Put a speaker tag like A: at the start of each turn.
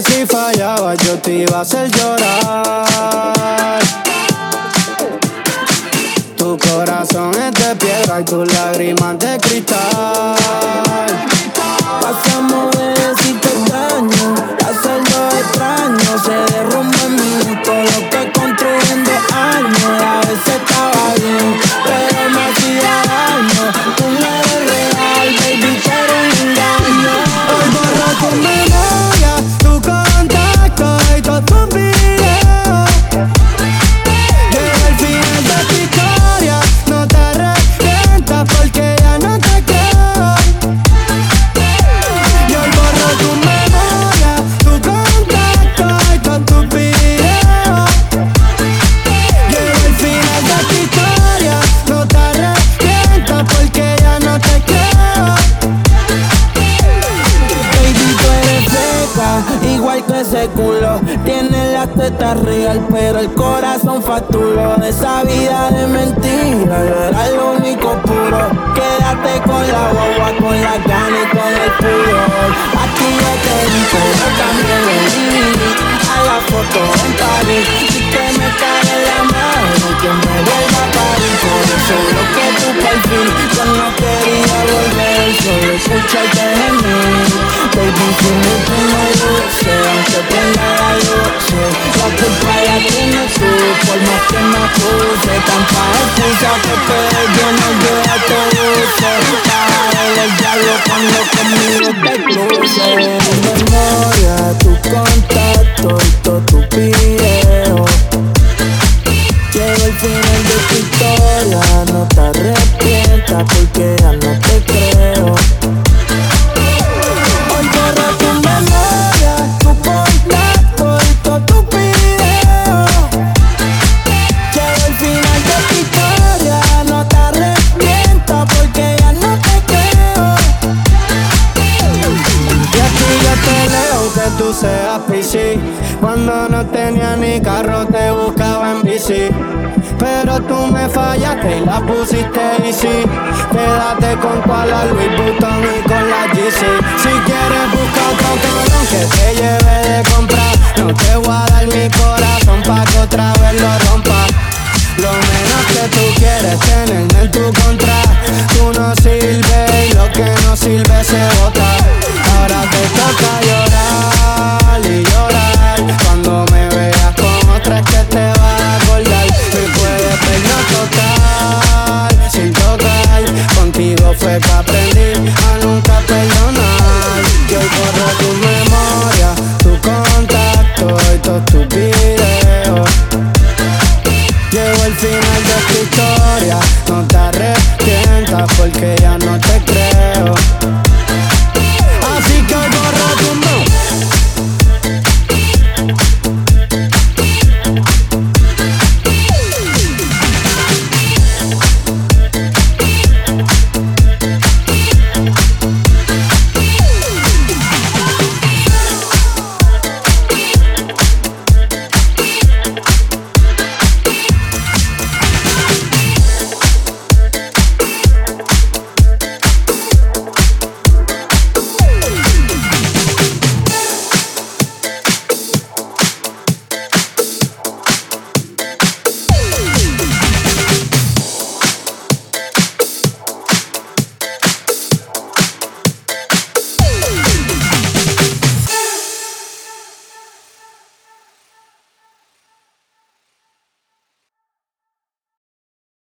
A: si fallaba yo te iba a hacer llorar. Tu corazón es de piedra y tus lágrimas de
B: Tiene las tetas real, pero el corazón facturó. De esa vida de mentira, yo era lo único puro. Quédate con la boba, con la gana y con el pudor. Aquí yo te di, pero también di a la foto en París. Que me cae la mano, que me vuelva a París. Por eso lo que tu perfil, yo no quería volver, solo escucharte gemir. Baby, si me por más que me acuse Tanta excusa que te yo no yo te use Caer el diablo cuando conmigo te cruce Tu memoria, tu contacto y todo tu video Llega el final de tu historia, no te arrepientas porque seas Cuando no tenía ni carro te buscaba en bici. Pero tú me fallaste y la pusiste y sí. Quédate con toda la Louis y con la GC.
A: Si quieres buscar otro cabrón que te lleve de compra. No te voy a mi corazón pa' que otra vez lo rompa. Lo menos que tú quieres tenerme en tu contra. Tú no sirves y lo